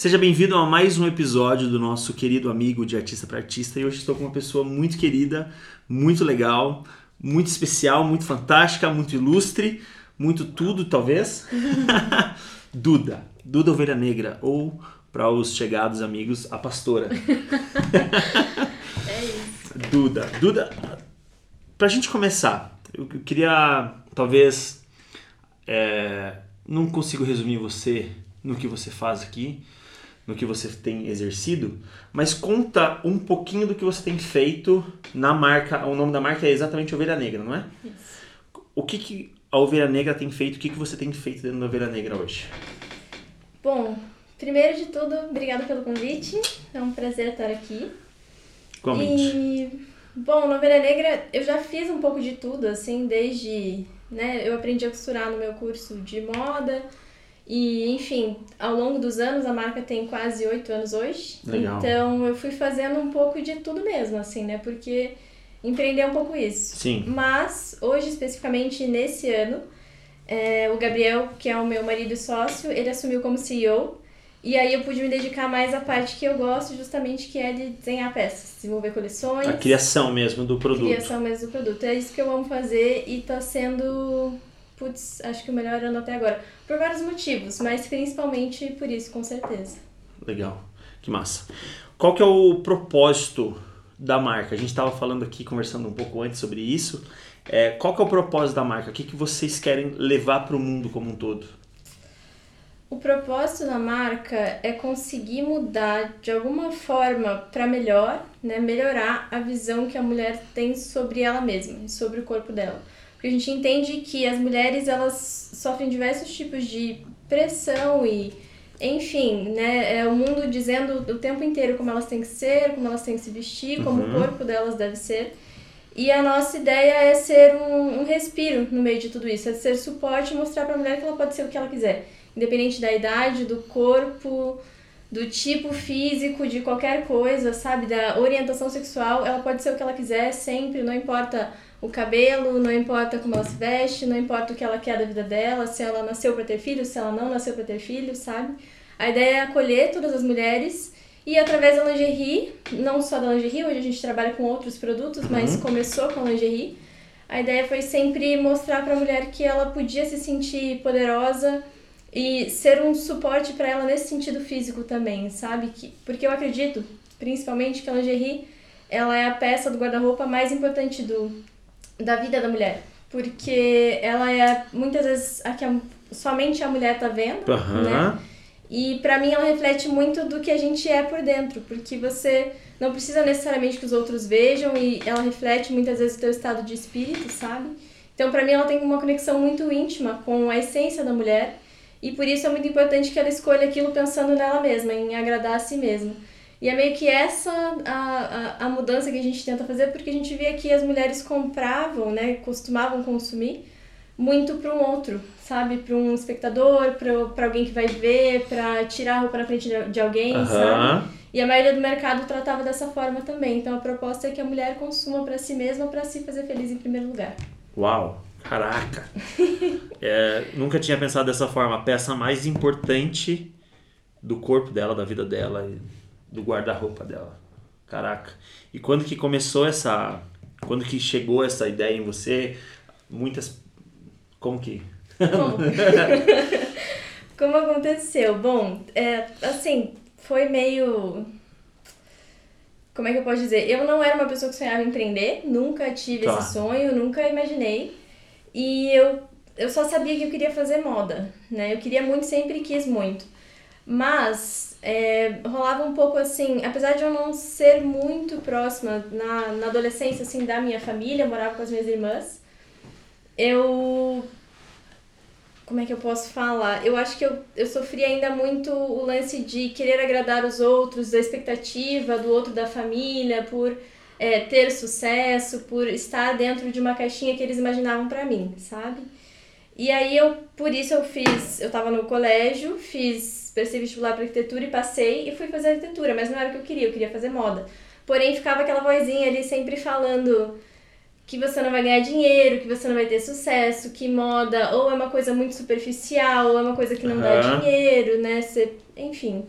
Seja bem-vindo a mais um episódio do nosso querido amigo de Artista para Artista. E hoje estou com uma pessoa muito querida, muito legal, muito especial, muito fantástica, muito ilustre, muito tudo, talvez. Duda, Duda Ovelha Negra, ou para os chegados amigos, a pastora. É isso. Duda, Duda, pra gente começar, eu eu queria, talvez, é, não consigo resumir você no que você faz aqui, no que você tem exercido, mas conta um pouquinho do que você tem feito na marca, o nome da marca é exatamente Ovelha Negra, não é? Isso. O que, que a Ovelha Negra tem feito, o que, que você tem feito dentro da Ovelha Negra hoje? Bom, primeiro de tudo, obrigada pelo convite. É um prazer estar aqui. Igualmente. E, bom, na Ovelha Negra eu já fiz um pouco de tudo, assim, desde, né, eu aprendi a costurar no meu curso de moda. E, enfim, ao longo dos anos, a marca tem quase oito anos hoje. Legal. Então, eu fui fazendo um pouco de tudo mesmo, assim, né? Porque empreender é um pouco isso. Sim. Mas, hoje, especificamente nesse ano, é, o Gabriel, que é o meu marido e sócio, ele assumiu como CEO. E aí eu pude me dedicar mais à parte que eu gosto, justamente, que é de desenhar peças, desenvolver coleções. A criação mesmo do produto. Criação mesmo do produto. É isso que eu amo fazer e tá sendo, putz, acho que o melhor ano até agora. Por vários motivos, mas principalmente por isso, com certeza. Legal, que massa. Qual que é o propósito da marca? A gente estava falando aqui, conversando um pouco antes sobre isso. É, qual que é o propósito da marca? O que, que vocês querem levar para o mundo como um todo? O propósito da marca é conseguir mudar de alguma forma para melhor, né, melhorar a visão que a mulher tem sobre ela mesma, sobre o corpo dela. Porque a gente entende que as mulheres elas sofrem diversos tipos de pressão e, enfim, né, é o mundo dizendo o tempo inteiro como elas têm que ser, como elas têm que se vestir, como Uhum. o corpo delas deve ser. E a nossa ideia é ser um, um respiro no meio de tudo isso, é ser suporte e mostrar para a mulher que ela pode ser o que ela quiser, independente da idade, do corpo, do tipo físico, de qualquer coisa, sabe? Da orientação sexual, ela pode ser o que ela quiser sempre, não importa o cabelo, não importa como ela se veste, não importa o que ela quer da vida dela, se ela nasceu para ter filhos, se ela não nasceu para ter filhos, sabe? A ideia é acolher todas as mulheres e através da lingerie, não só da lingerie, hoje a gente trabalha com outros produtos, mas começou com a lingerie. A ideia foi sempre mostrar para a mulher que ela podia se sentir poderosa e ser um suporte para ela nesse sentido físico também, sabe? Que, porque eu acredito, principalmente, que a lingerie ela é a peça do guarda-roupa mais importante do, da vida da mulher. Porque ela é muitas vezes a que a- somente a mulher tá vendo, Aham. né? E pra mim ela reflete muito do que a gente é por dentro, porque você não precisa necessariamente que os outros vejam e ela reflete muitas vezes o teu estado de espírito, sabe? Então pra mim ela tem uma conexão muito íntima com a essência da mulher e por isso é muito importante que ela escolha aquilo pensando nela mesma, em agradar a si mesma. E é meio que essa a, a, a mudança que a gente tenta fazer, porque a gente via que as mulheres compravam, né, costumavam consumir muito para um outro, sabe? Para um espectador, para alguém que vai ver, para tirar a roupa na frente de, de alguém, sabe? Aham. E a maioria do mercado tratava dessa forma também. Então a proposta é que a mulher consuma para si mesma, para se fazer feliz em primeiro lugar. Uau, caraca. É, nunca tinha pensado dessa forma. A peça mais importante do corpo dela, da vida dela e do guarda-roupa dela. Caraca. E quando que começou essa. Quando que chegou essa ideia em você? Muitas. Como que? Como? Como aconteceu? Bom, é, assim, foi meio. Como é que eu posso dizer? Eu não era uma pessoa que sonhava em empreender, nunca tive Tá. esse sonho, nunca imaginei. E eu, eu só sabia que eu queria fazer moda, né? Eu queria muito, sempre quis muito. Mas é, rolava um pouco assim, apesar de eu não ser muito próxima na, na adolescência, assim, da minha família, eu morava com as minhas irmãs, eu como é que eu posso falar? Eu acho que eu, eu sofri ainda muito o lance de querer agradar os outros, da expectativa do outro da família, por é, ter sucesso, por estar dentro de uma caixinha que eles imaginavam pra mim, sabe? E aí eu, por isso eu fiz, eu tava no colégio, fiz, prestei vestibular pra arquitetura e passei e fui fazer arquitetura, mas não era o que eu queria, eu queria fazer moda. Porém ficava aquela vozinha ali sempre falando que você não vai ganhar dinheiro, que você não vai ter sucesso, que moda ou é uma coisa muito superficial, ou é uma coisa que não dá Aham. dinheiro, né? Você, enfim.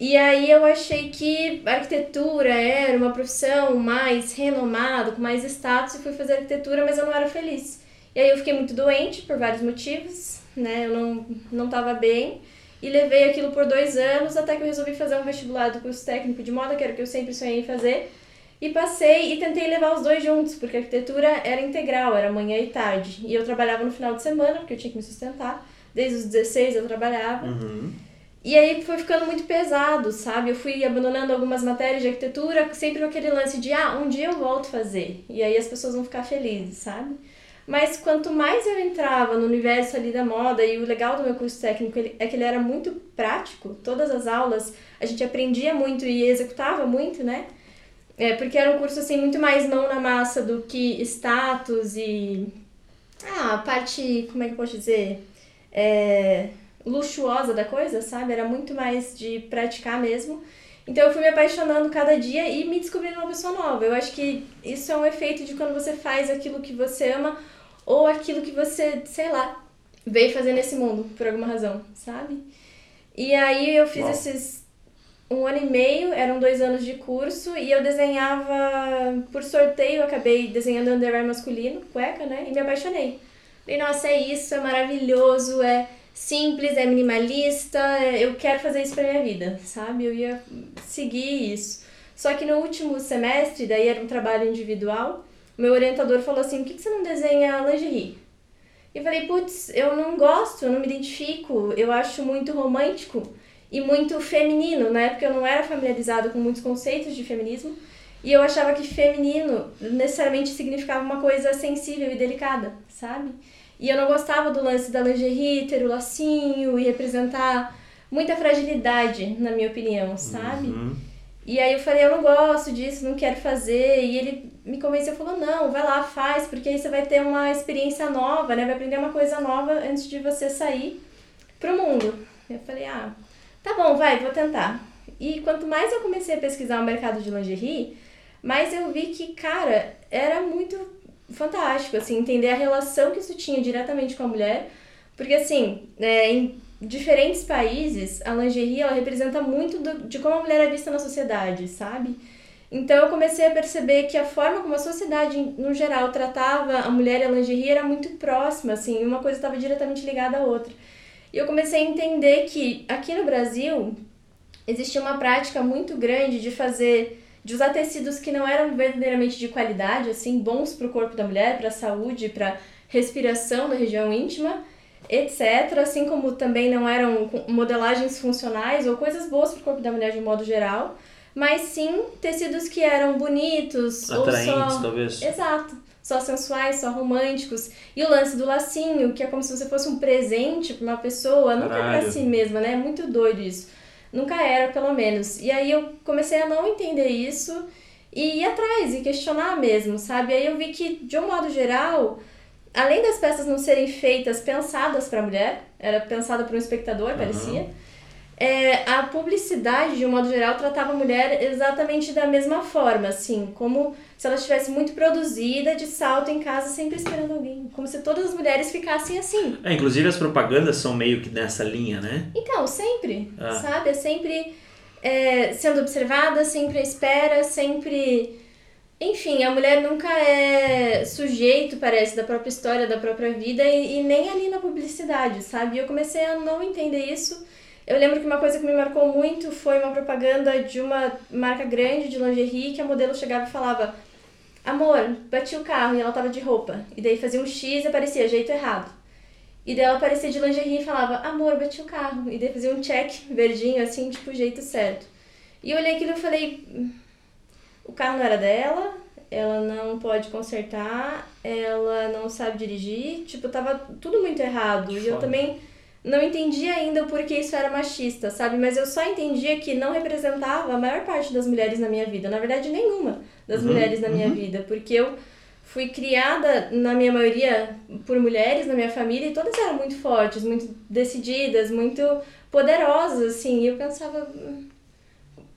E aí eu achei que arquitetura era uma profissão mais renomada, com mais status, e fui fazer arquitetura, mas eu não era feliz. E aí eu fiquei muito doente por vários motivos, né? Eu não, não tava bem. E levei aquilo por dois anos, até que eu resolvi fazer um vestibular do curso técnico de moda, que era o que eu sempre sonhei em fazer. E passei e tentei levar os dois juntos, porque a arquitetura era integral, era manhã e tarde. E eu trabalhava no final de semana, porque eu tinha que me sustentar. Desde os 16 eu trabalhava. Uhum. E aí foi ficando muito pesado, sabe? Eu fui abandonando algumas matérias de arquitetura, sempre com aquele lance de, ah, um dia eu volto fazer. E aí as pessoas vão ficar felizes, sabe? Mas quanto mais eu entrava no universo ali da moda, e o legal do meu curso técnico é que ele era muito prático, todas as aulas a gente aprendia muito e executava muito, né? É, porque era um curso assim muito mais mão na massa do que status e. Ah, a parte. Como é que eu posso dizer? É, luxuosa da coisa, sabe? Era muito mais de praticar mesmo. Então eu fui me apaixonando cada dia e me descobrindo uma pessoa nova. Eu acho que isso é um efeito de quando você faz aquilo que você ama ou aquilo que você, sei lá, veio fazer nesse mundo por alguma razão, sabe? E aí eu fiz Uau. esses um ano e meio, eram dois anos de curso, e eu desenhava por sorteio, acabei desenhando underwear masculino, cueca, né? E me apaixonei. Falei, nossa, é isso, é maravilhoso, é simples, é minimalista, é, eu quero fazer isso pra minha vida, sabe? Eu ia seguir isso. Só que no último semestre, daí era um trabalho individual, meu orientador falou assim: por que você não desenha lingerie? E falei: putz, eu não gosto, eu não me identifico, eu acho muito romântico e muito feminino. Na época eu não era familiarizada com muitos conceitos de feminismo e eu achava que feminino necessariamente significava uma coisa sensível e delicada, sabe? E eu não gostava do lance da lingerie, ter o lacinho e representar muita fragilidade, na minha opinião, sabe? Uhum. E aí eu falei, eu não gosto disso, não quero fazer. E ele me convenceu, falou, não, vai lá, faz, porque aí você vai ter uma experiência nova, né? Vai aprender uma coisa nova antes de você sair pro mundo. Eu falei, ah, tá bom, vai, vou tentar. E quanto mais eu comecei a pesquisar o mercado de lingerie, mais eu vi que, cara, era muito fantástico, assim, entender a relação que isso tinha diretamente com a mulher, porque, assim, é, em diferentes países, a lingerie, ela representa muito do, de como a mulher é vista na sociedade, sabe? Então eu comecei a perceber que a forma como a sociedade, no geral, tratava a mulher e a lingerie era muito próxima, assim, uma coisa estava diretamente ligada à outra. E eu comecei a entender que aqui no Brasil existia uma prática muito grande de fazer de usar tecidos que não eram verdadeiramente de qualidade, assim, bons para o corpo da mulher, para a saúde, para respiração da região íntima, etc. Assim como também não eram modelagens funcionais ou coisas boas para o corpo da mulher de modo geral, mas sim tecidos que eram bonitos Atraentes, ou só... talvez. Exato. Só sensuais, só românticos. E o lance do lacinho, que é como se você fosse um presente para uma pessoa, nunca para si mesma, né? É muito doido isso. Nunca era, pelo menos. E aí eu comecei a não entender isso e ir atrás e questionar mesmo, sabe? Aí eu vi que, de um modo geral, além das peças não serem feitas pensadas para mulher, era pensada para um espectador, uhum. parecia é, a publicidade, de um modo geral, tratava a mulher exatamente da mesma forma, assim, como se ela estivesse muito produzida, de salto em casa, sempre esperando alguém. Como se todas as mulheres ficassem assim. É, inclusive as propagandas são meio que nessa linha, né? Então, sempre, ah. sabe? É sempre é, sendo observada, sempre à espera, sempre... Enfim, a mulher nunca é sujeito, parece, da própria história, da própria vida, e, e nem ali na publicidade, sabe? E eu comecei a não entender isso eu lembro que uma coisa que me marcou muito foi uma propaganda de uma marca grande de lingerie que a modelo chegava e falava: Amor, bati o carro e ela tava de roupa. E daí fazia um X e aparecia jeito errado. E daí ela aparecia de lingerie e falava: Amor, bati o carro. E daí fazia um check verdinho assim, tipo, jeito certo. E eu olhei aquilo e falei: O carro não era dela, ela não pode consertar, ela não sabe dirigir. Tipo, tava tudo muito errado. E eu também não entendia ainda o porquê isso era machista, sabe? Mas eu só entendia que não representava a maior parte das mulheres na minha vida. Na verdade, nenhuma das uhum, mulheres na minha uhum. vida. Porque eu fui criada, na minha maioria, por mulheres na minha família e todas eram muito fortes, muito decididas, muito poderosas, assim. E eu pensava, hum,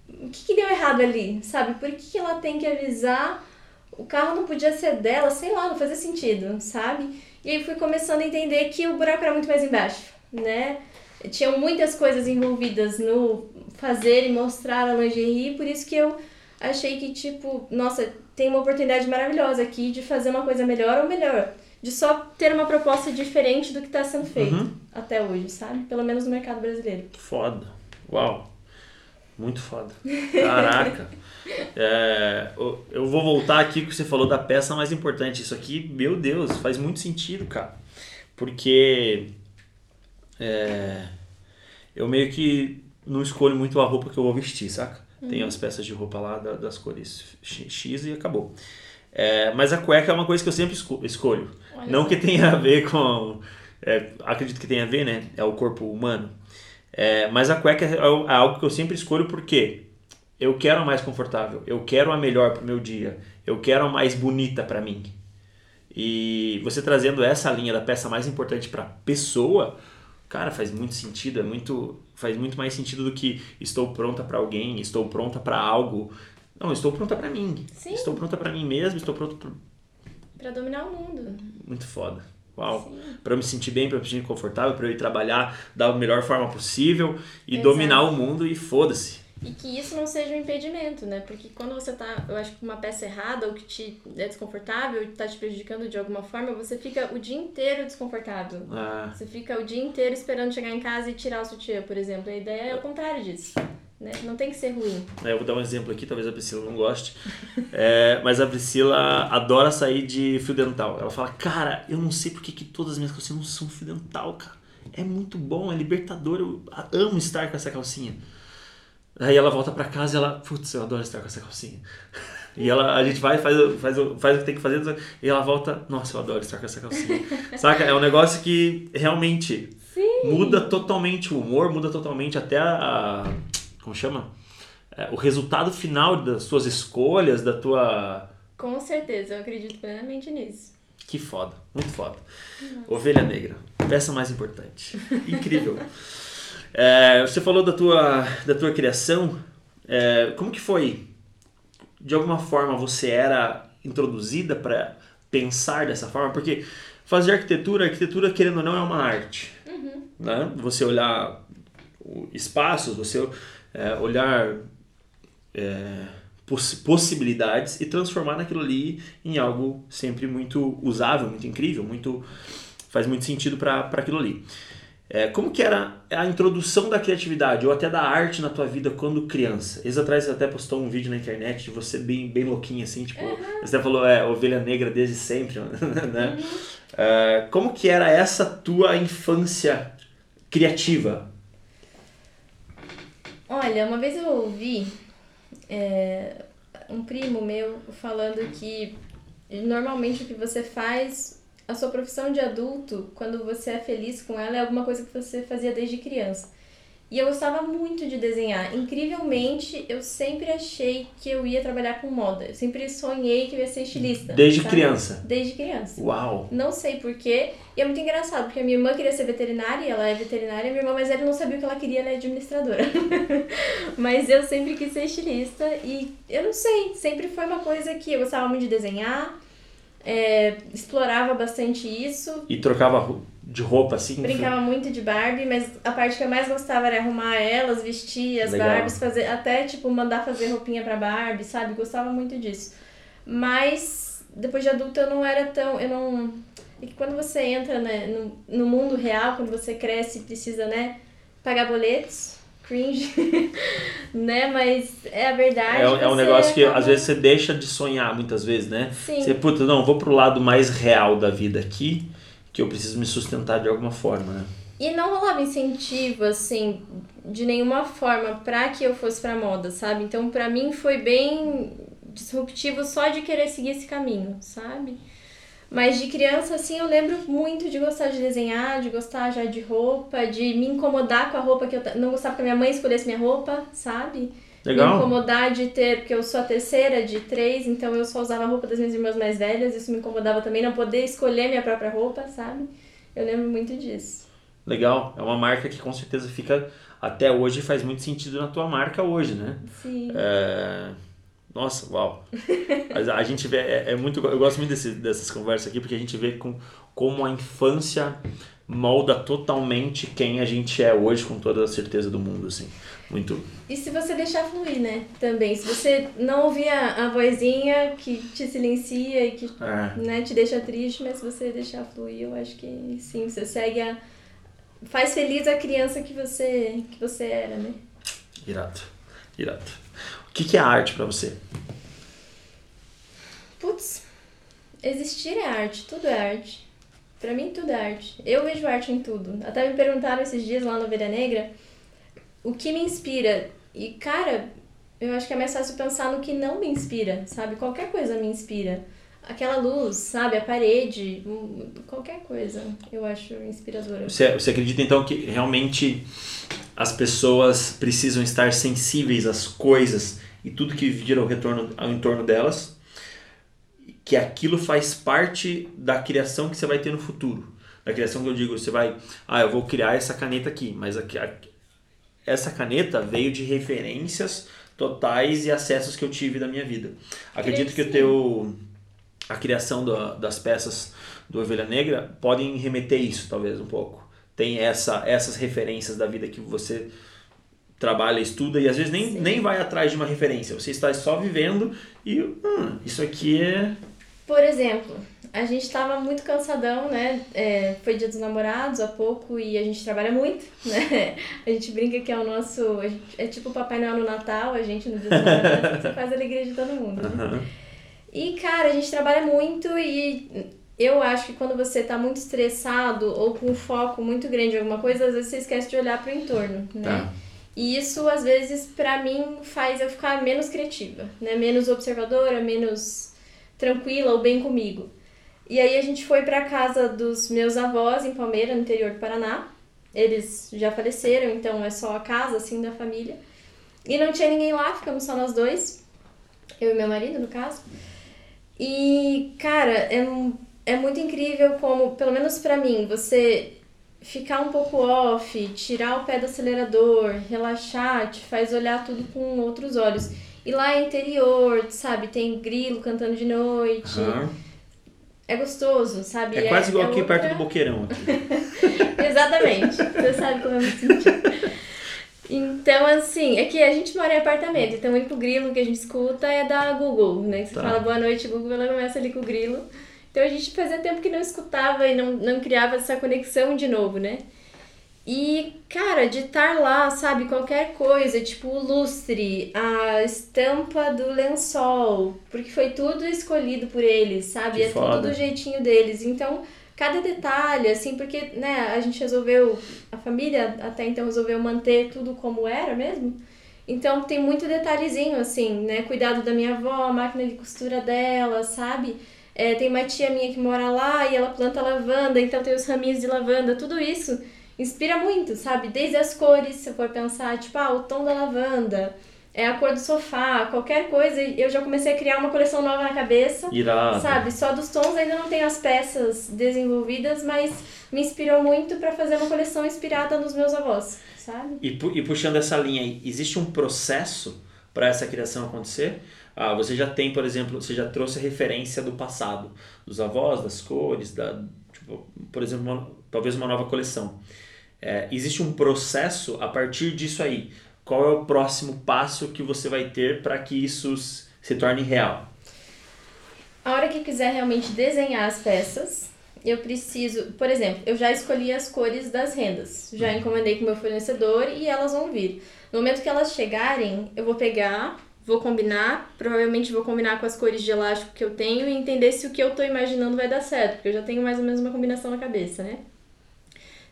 o que, que deu errado ali, sabe? Por que, que ela tem que avisar? O carro não podia ser dela, sei lá, não fazia sentido, sabe? E aí fui começando a entender que o buraco era muito mais embaixo né? Tinham muitas coisas envolvidas no fazer e mostrar a lingerie, por isso que eu achei que, tipo, nossa, tem uma oportunidade maravilhosa aqui de fazer uma coisa melhor ou melhor. De só ter uma proposta diferente do que está sendo feito Uhum. até hoje, sabe? Pelo menos no mercado brasileiro. Foda. Uau. Muito foda. Caraca. É, eu- vou voltar aqui que você falou da peça mais importante. Isso aqui, meu Deus, faz muito sentido, cara. Porque é, eu meio que não escolho muito a roupa que eu vou vestir, saca? Tem as peças de roupa lá da- das cores X X e acabou. É, mas a cueca é uma coisa que eu sempre esco- escolho. Olha Não que tenha a ver com. é, acredito que tenha a ver, né? É o corpo humano. É, mas a cueca é al- é algo que eu sempre escolho porque eu quero a mais confortável, eu quero a melhor pro meu dia, eu quero a mais bonita para mim. E você trazendo essa linha da peça mais importante para pessoa, cara, faz muito sentido, é muito faz muito mais sentido do que estou pronta para alguém, estou pronta para algo. Não, estou pronta para mim. Sim. Estou pronta para mim mesmo, estou pronta. Pra dominar o mundo. muito foda. Uau. Para eu me sentir bem, para eu me sentir confortável, para eu ir trabalhar da melhor forma possível e Exato. dominar o mundo e foda-se. E que isso não seja um impedimento, né? Porque quando você tá, eu acho que com uma peça errada ou que te é desconfortável e tá te prejudicando de alguma forma, você fica o dia inteiro desconfortável. Ah, Você fica o dia inteiro esperando chegar em casa e tirar o sutiã, por exemplo. A ideia é o contrário disso. Né? Não tem que ser ruim. É, eu vou dar um exemplo aqui, talvez a Priscila não goste. É, mas a Priscila adora sair de fio dental. Ela fala, cara, eu não sei porque que todas as minhas calcinhas não são fio dental, cara. É muito bom, é libertador, eu amo estar com essa calcinha. Aí ela volta pra casa e ela, putz, eu adoro estar com essa calcinha. E ela, a gente vai, faz, faz, o- faz o que tem que fazer, e ela volta, nossa, eu adoro estar com essa calcinha. Saca? É um negócio que realmente Sim. muda totalmente o humor, muda totalmente até a. a- como chama? É, o resultado final das suas escolhas, da tua. Com certeza, eu acredito plenamente nisso. Que foda, muito foda. Ovelha Negra, peça mais importante. Incrível. É, você falou da tua, da tua criação. É, como que foi? De alguma forma você era introduzida para pensar dessa forma? Porque fazer arquitetura, arquitetura querendo ou não é uma arte. Né? Você olhar espaços, você é, olhar é, poss- possibilidades e transformar naquilo ali em algo sempre muito usável, muito incrível, muito faz muito sentido para aquilo ali. É, como que era a introdução da criatividade ou até da arte na tua vida quando criança? Eles atrás você até postou um vídeo na internet de você bem, bem louquinha assim, tipo, você até falou, é, ovelha negra desde sempre, né? É, como que era essa tua infância criativa? Olha, uma vez eu ouvi é, um primo meu falando que normalmente o que você faz, a sua profissão de adulto, quando você é feliz com ela, é alguma coisa que você fazia desde criança. E eu gostava muito de desenhar. Incrivelmente, eu sempre achei que eu ia trabalhar com moda. Eu sempre sonhei que eu ia ser estilista. Desde sabe? criança? Desde criança. Uau! Não sei porquê. E é muito engraçado, porque a minha irmã queria ser veterinária, ela é veterinária, minha irmã mais velha não sabia o que ela queria, ela é administradora. Mas eu sempre quis ser estilista, e eu não sei, sempre foi uma coisa que eu gostava muito de desenhar, é, explorava bastante isso, E trocava ro- de roupa assim? brincava muito de Barbie, mas a parte que eu mais gostava era arrumar elas, vestir as Legal. Barbies, fazer, até tipo mandar fazer roupinha pra Barbie, sabe? Gostava muito disso. Mas depois de adulta eu não era tão. Eu não. É que quando você entra né, no, no mundo real, quando você cresce e precisa, né, pagar boletos, cringe, né? Mas é a verdade. É, é um negócio que acaba- às vezes você deixa de sonhar muitas vezes, né? Sim. Você, puta, não, vou pro lado mais real da vida aqui, que eu preciso me sustentar de alguma forma, né? E não rolava incentivo, assim, de nenhuma forma pra que eu fosse pra moda, sabe? Então, pra mim foi bem disruptivo só de querer seguir esse caminho, sabe? Mas de criança, assim, eu lembro muito de gostar de desenhar, de gostar já de roupa, de me incomodar com a roupa que eu não gostava que a minha mãe escolhesse minha roupa, sabe? Me Legal? incomodar de ter, porque eu sou a terceira de três, então eu só usava a roupa das minhas irmãs mais velhas, isso me incomodava também, não poder escolher minha própria roupa, sabe? Eu lembro muito disso. Legal. É uma marca que com certeza fica até hoje e faz muito sentido na tua marca hoje, né? Sim. É... Nossa, uau. Mas a gente vê, é, é muito, eu gosto muito desse, dessas conversas aqui, porque a gente vê com como a infância molda totalmente quem a gente é hoje, com toda a certeza do mundo, assim. Muito. E se você deixar fluir, né? Também. Se você não ouvir a, a vozinha que te silencia e que é. né, te deixa triste, mas se você deixar fluir, eu acho que sim, você segue a. Faz feliz a criança que você, que você era, né? Irado. Irado. Que, que é arte para você? Putz, existir é arte, tudo é arte. Pra mim, tudo é arte. Eu vejo arte em tudo. Até me perguntaram esses dias lá no Ovelha Negra o que me inspira. E, cara, eu acho que é mais fácil pensar no que não me inspira, sabe? Qualquer coisa me inspira. Aquela luz, sabe? A parede, qualquer coisa eu acho inspiradora. Você, você acredita então que realmente as pessoas precisam estar sensíveis às coisas e tudo que gira ao retorno ao entorno delas? Que aquilo faz parte da criação que você vai ter no futuro. Da criação que eu digo, você vai, ah, eu vou criar essa caneta aqui, mas aqui, essa caneta veio de referências totais e acessos que eu tive da minha vida. Acredito que o teu a criação do, das peças do Ovelha Negra podem remeter isso talvez um pouco. Tem essa essas referências da vida que você trabalha, estuda e às vezes nem, nem vai atrás de uma referência. Você está só vivendo e hum, isso aqui é por exemplo, a gente estava muito cansadão, né? É, foi dia dos namorados há pouco e a gente trabalha muito, né? A gente brinca que é o nosso. é tipo o Papai Noel no Natal, a gente no dia dos namorados, faz a alegria de todo mundo. Né? Uhum. E, cara, a gente trabalha muito e eu acho que quando você tá muito estressado ou com um foco muito grande em alguma coisa, às vezes você esquece de olhar para o entorno, né? Tá. E isso, às vezes, para mim, faz eu ficar menos criativa, né? Menos observadora, menos tranquila ou bem comigo. E aí a gente foi para casa dos meus avós em Palmeira, no interior do Paraná. Eles já faleceram, então é só a casa assim da família. E não tinha ninguém lá, ficamos só nós dois. Eu e meu marido, no caso. E, cara, é, é muito incrível como, pelo menos para mim, você ficar um pouco off, tirar o pé do acelerador, relaxar, te faz olhar tudo com outros olhos. E lá é interior, sabe? Tem grilo cantando de noite. Uhum. É gostoso, sabe? É, é quase igual é aqui outra... perto do Boqueirão. Exatamente. Você sabe como eu me senti. Então, assim, é que a gente mora em apartamento, então o único grilo que a gente escuta é da Google, né? Você tá. fala boa noite, Google, ela começa ali com o grilo. Então a gente fazia tempo que não escutava e não, não criava essa conexão de novo, né? E, cara, de estar lá, sabe, qualquer coisa, tipo o lustre, a estampa do lençol, porque foi tudo escolhido por eles, sabe? Que é foda. tudo do jeitinho deles. Então, cada detalhe, assim, porque, né, a gente resolveu, a família até então resolveu manter tudo como era mesmo. Então, tem muito detalhezinho, assim, né? Cuidado da minha avó, a máquina de costura dela, sabe? É, tem uma tia minha que mora lá e ela planta lavanda, então tem os raminhos de lavanda, tudo isso inspira muito, sabe? Desde as cores, se eu for pensar, tipo, ah, o tom da lavanda, é a cor do sofá, qualquer coisa, eu já comecei a criar uma coleção nova na cabeça. Irado. Sabe? Só dos tons ainda não tenho as peças desenvolvidas, mas me inspirou muito para fazer uma coleção inspirada nos meus avós, sabe? E, pu e puxando essa linha aí, existe um processo para essa criação acontecer? Ah, você já tem, por exemplo, você já trouxe a referência do passado, dos avós, das cores, da, tipo, por exemplo, uma, talvez uma nova coleção. É, existe um processo a partir disso aí. Qual é o próximo passo que você vai ter para que isso se torne real? A hora que quiser realmente desenhar as peças, eu preciso, por exemplo, eu já escolhi as cores das rendas, já uhum. encomendei com o meu fornecedor e elas vão vir. No momento que elas chegarem, eu vou pegar, vou combinar, provavelmente vou combinar com as cores de elástico que eu tenho e entender se o que eu estou imaginando vai dar certo, porque eu já tenho mais ou menos uma combinação na cabeça, né?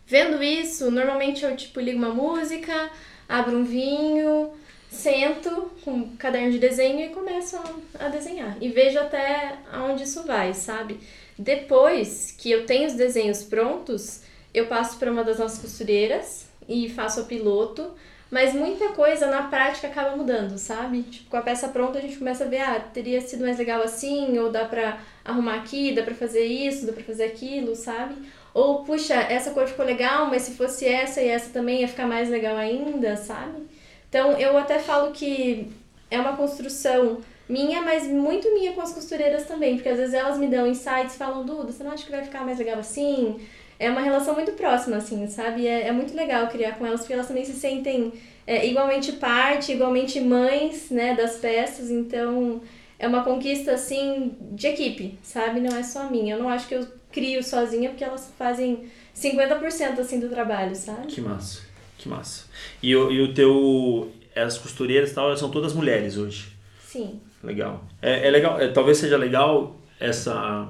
Vendo isso, normalmente eu tipo ligo uma música, abro um vinho, sento com um caderno de desenho e começo a, a desenhar. E vejo até aonde isso vai, sabe? Depois que eu tenho os desenhos prontos, eu passo para uma das nossas costureiras e faço o piloto. Mas muita coisa na prática acaba mudando, sabe? Tipo, com a peça pronta a gente começa a ver, ah, teria sido mais legal assim, ou dá pra arrumar aqui, dá pra fazer isso, dá pra fazer aquilo, sabe? Ou, puxa, essa cor ficou legal, mas se fosse essa e essa também ia ficar mais legal ainda, sabe? Então, eu até falo que é uma construção minha, mas muito minha com as costureiras também, porque às vezes elas me dão insights, falam, Duda, você não acha que vai ficar mais legal assim? É uma relação muito próxima, assim, sabe? É, é muito legal criar com elas, porque elas também se sentem é, igualmente parte, igualmente mães, né, das peças, então é uma conquista, assim, de equipe, sabe? Não é só minha. Eu não acho que eu crio sozinha, porque elas fazem 50% assim do trabalho, sabe? Que massa, que massa. E, o, e o teu. As costureiras e tal, elas são todas mulheres hoje. Sim. Legal. É, é legal, é, talvez seja legal essa.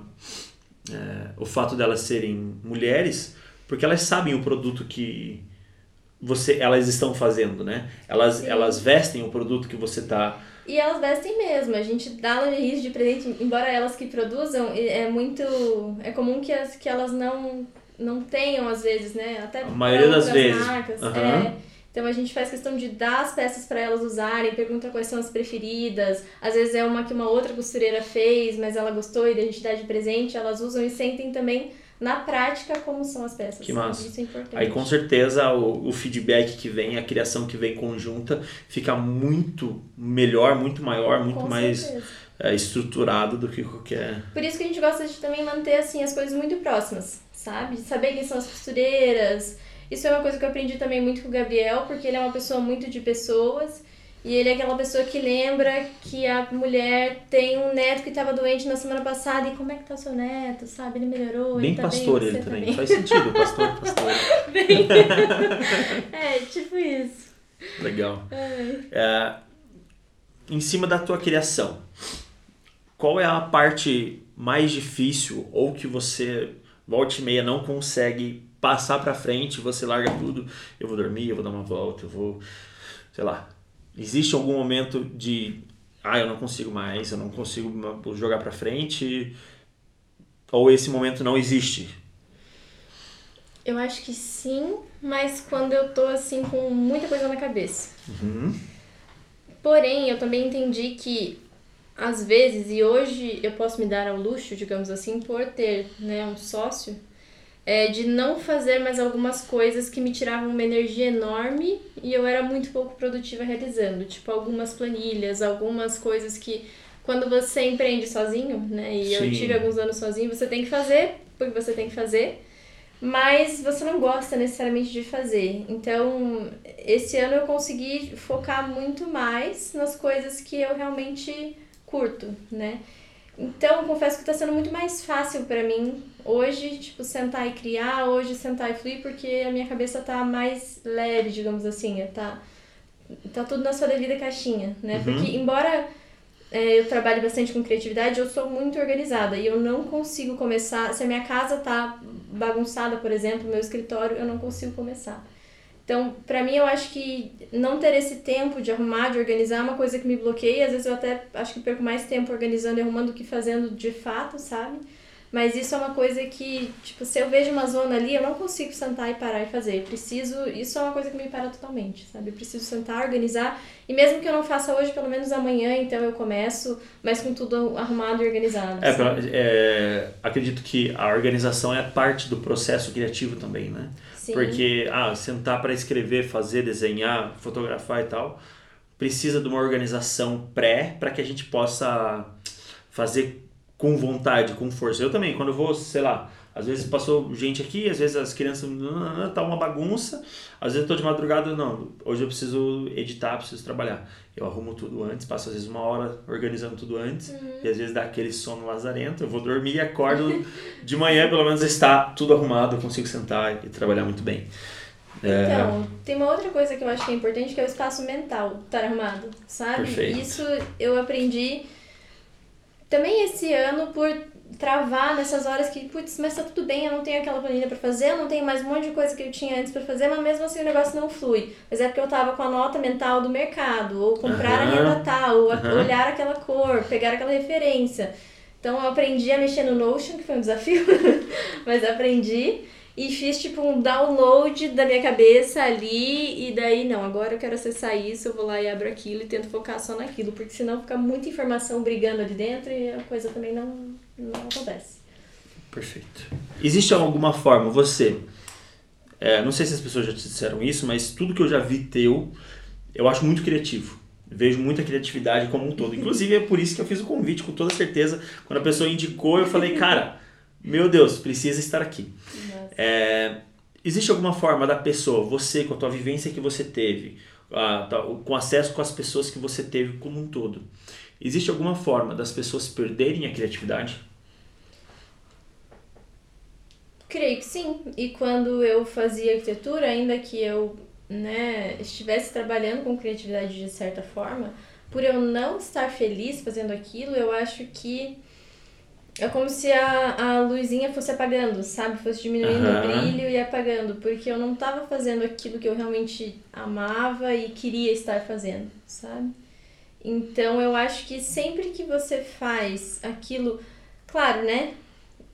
É, o fato delas serem mulheres, porque elas sabem o produto que você, elas estão fazendo, né? Elas, elas vestem o produto que você está e elas vestem mesmo. A gente dá lingerie de presente, embora elas que produzam, é muito. É comum que, as, que elas não, não tenham, às vezes, né? Até a maioria das vezes. Marcas. Uhum. É. Então a gente faz questão de dar as peças para elas usarem, pergunta quais são as preferidas. Às vezes é uma que uma outra costureira fez, mas ela gostou e a gente dá de presente, elas usam e sentem também na prática como são as peças. Que massa. Isso é importante. Aí com certeza o, o feedback que vem, a criação que vem conjunta fica muito melhor, muito maior, muito com mais é, estruturado do que qualquer. Por isso que a gente gosta de também manter assim as coisas muito próximas, sabe? Saber quem são as costureiras. Isso é uma coisa que eu aprendi também muito com o Gabriel, porque ele é uma pessoa muito de pessoas. E ele é aquela pessoa que lembra que a mulher tem um neto que estava doente na semana passada e como é que tá o seu neto, sabe? Ele melhorou, bem ele tá pastor bem, ele também. também. Faz sentido, pastor, pastor. bem... é, tipo isso. Legal. É, em cima da tua criação, qual é a parte mais difícil ou que você volta e meia não consegue passar para frente, você larga tudo, eu vou dormir, eu vou dar uma volta, eu vou, sei lá, Existe algum momento de, ah, eu não consigo mais, eu não consigo jogar para frente? Ou esse momento não existe? Eu acho que sim, mas quando eu tô assim com muita coisa na cabeça. Uhum. Porém, eu também entendi que às vezes, e hoje eu posso me dar ao luxo, digamos assim, por ter né, um sócio, é, de não fazer mais algumas coisas que me tiravam uma energia enorme e eu era muito pouco produtiva realizando. Tipo, algumas planilhas, algumas coisas que quando você empreende sozinho, né? E Sim. eu tive alguns anos sozinho, você tem que fazer porque você tem que fazer, mas você não gosta necessariamente de fazer. Então, esse ano eu consegui focar muito mais nas coisas que eu realmente curto, né? Então, confesso que está sendo muito mais fácil para mim hoje, tipo, sentar e criar, hoje sentar e fluir, porque a minha cabeça tá mais leve, digamos assim, tá, tá tudo na sua devida caixinha, né? Uhum. Porque, embora é, eu trabalhe bastante com criatividade, eu sou muito organizada e eu não consigo começar, se a minha casa tá bagunçada, por exemplo, meu escritório, eu não consigo começar. Então, para mim, eu acho que não ter esse tempo de arrumar, de organizar, é uma coisa que me bloqueia. Às vezes eu até acho que perco mais tempo organizando e arrumando do que fazendo de fato, sabe? Mas isso é uma coisa que, tipo, se eu vejo uma zona ali, eu não consigo sentar e parar e fazer. Eu preciso, isso é uma coisa que me para totalmente, sabe? Eu preciso sentar, organizar. E mesmo que eu não faça hoje, pelo menos amanhã, então eu começo, mas com tudo arrumado e organizado. É, é, acredito que a organização é parte do processo criativo também, né? Sim. Porque, ah, sentar para escrever, fazer, desenhar, fotografar e tal, precisa de uma organização pré para que a gente possa fazer com vontade, com força. Eu também, quando eu vou, sei lá, às vezes passou gente aqui, às vezes as crianças tá uma bagunça, às vezes eu tô de madrugada, não, hoje eu preciso editar, preciso trabalhar. Eu arrumo tudo antes, passo às vezes uma hora organizando tudo antes, uhum. e às vezes dá aquele sono lazarento, eu vou dormir e acordo de manhã, pelo menos está tudo arrumado, eu consigo sentar e trabalhar muito bem. É. Então, é... tem uma outra coisa que eu acho que é importante, que é o espaço mental estar arrumado, sabe? Perfeito. Isso eu aprendi também esse ano por travar nessas horas que, putz, mas tá tudo bem, eu não tenho aquela planilha para fazer, eu não tenho mais um monte de coisa que eu tinha antes para fazer, mas mesmo assim o negócio não flui. Mas é porque eu tava com a nota mental do mercado, ou comprar uhum. a renda tal, ou uhum. olhar aquela cor, pegar aquela referência. Então eu aprendi a mexer no Notion, que foi um desafio, mas aprendi e fiz tipo um download da minha cabeça ali e daí não, agora eu quero acessar isso, eu vou lá e abro aquilo e tento focar só naquilo, porque senão fica muita informação brigando ali dentro e a coisa também não, não acontece. Perfeito. Existe alguma forma, você, é, não sei se as pessoas já te disseram isso, mas tudo que eu já vi teu, eu acho muito criativo. Vejo muita criatividade como um todo. Inclusive é por isso que eu fiz o convite, com toda certeza. Quando a pessoa indicou, eu falei, cara, meu Deus, precisa estar aqui. É, existe alguma forma da pessoa, você, com a tua vivência que você teve, a, com acesso com as pessoas que você teve como um todo, existe alguma forma das pessoas perderem a criatividade? Creio que sim. E quando eu fazia arquitetura, ainda que eu né, estivesse trabalhando com criatividade de certa forma, por eu não estar feliz fazendo aquilo, eu acho que é como se a, a luzinha fosse apagando, sabe? Fosse diminuindo uhum. o brilho e apagando, porque eu não estava fazendo aquilo que eu realmente amava e queria estar fazendo, sabe? Então eu acho que sempre que você faz aquilo, claro, né?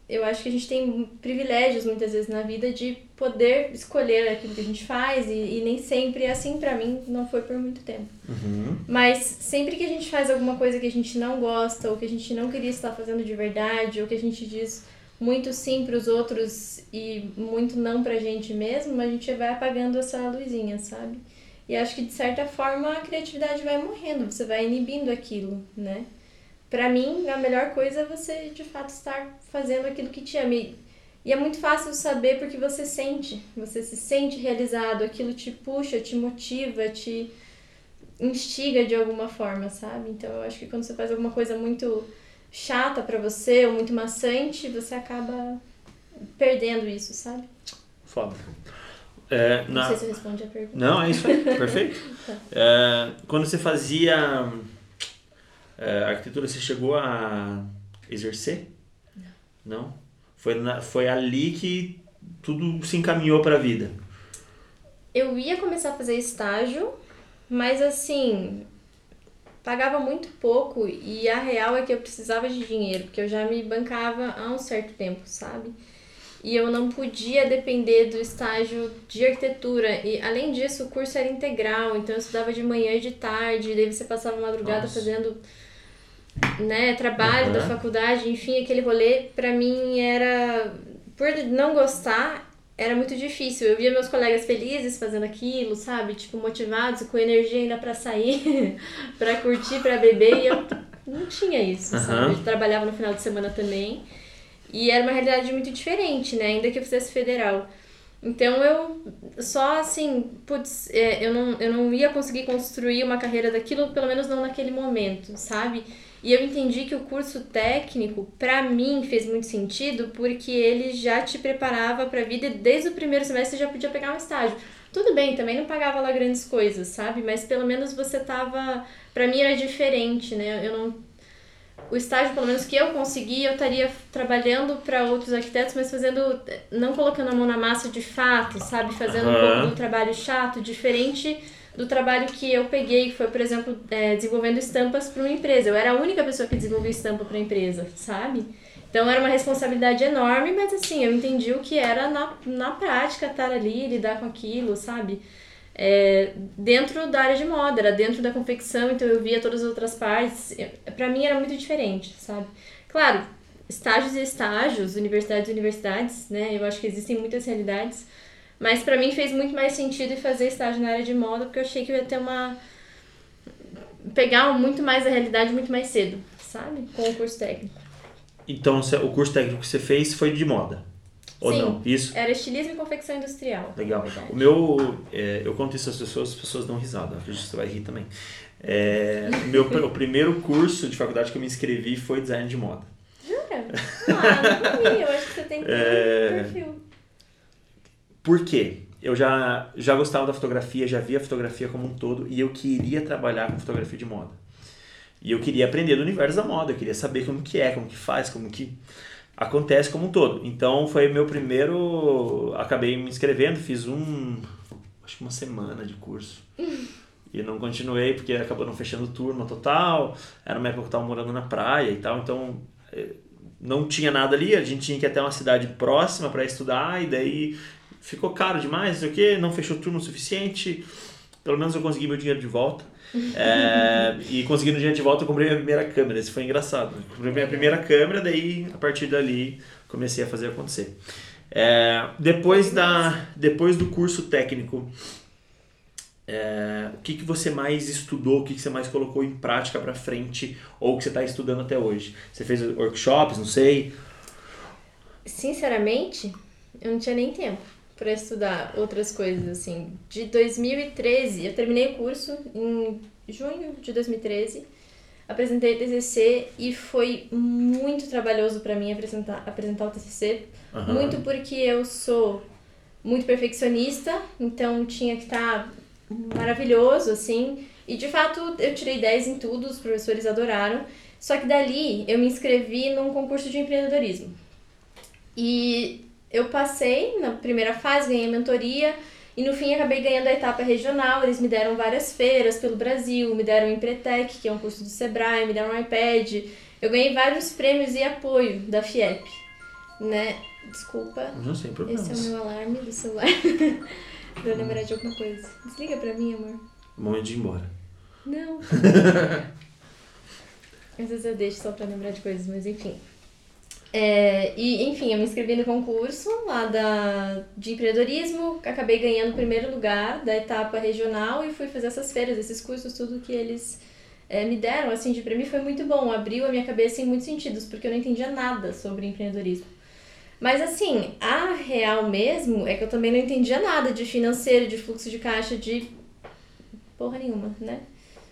eu acho que a gente tem privilégios muitas vezes na vida de poder escolher aquilo que a gente faz e, e nem sempre é assim para mim não foi por muito tempo uhum. mas sempre que a gente faz alguma coisa que a gente não gosta ou que a gente não queria estar fazendo de verdade ou que a gente diz muito sim para os outros e muito não pra gente mesmo a gente vai apagando essa luzinha sabe e acho que de certa forma a criatividade vai morrendo você vai inibindo aquilo né para mim, a melhor coisa é você de fato estar fazendo aquilo que te ama. E é muito fácil saber porque você sente, você se sente realizado, aquilo te puxa, te motiva, te instiga de alguma forma, sabe? Então eu acho que quando você faz alguma coisa muito chata para você ou muito maçante, você acaba perdendo isso, sabe? Foda. É, Não sei se eu respondi a pergunta. Não, é isso aí, perfeito. tá. é, quando você fazia é, arquitetura você chegou a exercer? Não. Não? Foi, na, foi ali que tudo se encaminhou para a vida? Eu ia começar a fazer estágio, mas assim, pagava muito pouco e a real é que eu precisava de dinheiro, porque eu já me bancava há um certo tempo, sabe? E eu não podia depender do estágio de arquitetura. E além disso, o curso era integral, então eu estudava de manhã e de tarde, daí você passava a madrugada Nossa. fazendo né, trabalho uhum. da faculdade, enfim, aquele rolê, para mim era. Por não gostar, era muito difícil. Eu via meus colegas felizes fazendo aquilo, sabe? Tipo, motivados, com energia ainda para sair, para curtir, para beber, e eu não tinha isso, uhum. sabe? Eu trabalhava no final de semana também. E era uma realidade muito diferente, né? Ainda que eu fizesse federal. Então eu só assim, putz, é, eu, não, eu não ia conseguir construir uma carreira daquilo, pelo menos não naquele momento, sabe? E eu entendi que o curso técnico, para mim, fez muito sentido porque ele já te preparava para a vida e desde o primeiro semestre você já podia pegar um estágio. Tudo bem, também não pagava lá grandes coisas, sabe? Mas pelo menos você tava. Para mim era diferente, né? Eu não. O estágio, pelo menos que eu consegui, eu estaria trabalhando para outros arquitetos, mas fazendo. Não colocando a mão na massa de fato, sabe? Fazendo uhum. um pouco do trabalho chato, diferente do trabalho que eu peguei, que foi, por exemplo, é, desenvolvendo estampas para uma empresa. Eu era a única pessoa que desenvolvia estampa para a empresa, sabe? Então era uma responsabilidade enorme, mas assim, eu entendi o que era na, na prática estar ali, lidar com aquilo, sabe? É, dentro da área de moda, era dentro da confecção, então eu via todas as outras partes. Para mim era muito diferente, sabe? Claro, estágios e estágios, universidades e universidades, né? Eu acho que existem muitas realidades. Mas para mim fez muito mais sentido fazer estágio na área de moda, porque eu achei que eu ia ter uma. pegar muito mais a realidade muito mais cedo, sabe? Com o curso técnico. Então, o curso técnico que você fez foi de moda? Ou Sim, não? Isso? Era estilismo e confecção industrial. Legal. O meu. É, eu conto isso às pessoas, as pessoas dão risada. Acredito que você vai rir também. É, meu, o primeiro curso de faculdade que eu me inscrevi foi design de moda. Jura? Ah, não vi. Eu acho que você tem que ter é... perfil. Por quê? Eu já, já gostava da fotografia, já via a fotografia como um todo e eu queria trabalhar com fotografia de moda. E eu queria aprender do universo da moda, eu queria saber como que é, como que faz, como que acontece como um todo. Então foi meu primeiro, acabei me inscrevendo, fiz um, acho que uma semana de curso. E não continuei porque acabou não fechando turma total. Era uma época que eu estava morando na praia e tal, então eh, não tinha nada ali, a gente tinha que ir até uma cidade próxima para estudar e daí ficou caro demais, não sei o quê, não fechou turno o suficiente. Pelo menos eu consegui meu dinheiro de volta. É, e conseguindo dinheiro de volta, eu comprei minha primeira câmera. Isso foi engraçado. Eu comprei minha primeira câmera, daí a partir dali comecei a fazer acontecer. É, depois, da, depois do curso técnico, é, o que, que você mais estudou, o que, que você mais colocou em prática para frente ou que você está estudando até hoje? Você fez workshops, não sei? Sinceramente, eu não tinha nem tempo para estudar outras coisas assim. De 2013, eu terminei o curso em junho de 2013. Apresentei o TCC e foi muito trabalhoso para mim apresentar, apresentar o TCC. Uhum. Muito porque eu sou muito perfeccionista, então tinha que estar tá maravilhoso, assim. E de fato eu tirei 10 em tudo, os professores adoraram. Só que dali eu me inscrevi num concurso de empreendedorismo. E eu passei na primeira fase, ganhei mentoria e no fim acabei ganhando a etapa regional. Eles me deram várias feiras pelo Brasil, me deram o Empretec, que é um curso do Sebrae, me deram um iPad. Eu ganhei vários prêmios e apoio da FIEP, né? Desculpa. Não sei, problemas. Esse é o meu alarme do celular. pra lembrar de alguma coisa. Desliga pra mim, amor. Momento de ir embora. Não. Às vezes eu deixo só pra lembrar de coisas, mas enfim. É, e, enfim, eu me inscrevi no concurso lá da, de empreendedorismo, acabei ganhando o primeiro lugar da etapa regional e fui fazer essas feiras, esses cursos, tudo que eles é, me deram, assim, de prêmio foi muito bom, abriu a minha cabeça em muitos sentidos, porque eu não entendia nada sobre empreendedorismo. Mas assim, a real mesmo é que eu também não entendia nada de financeiro, de fluxo de caixa, de porra nenhuma, né?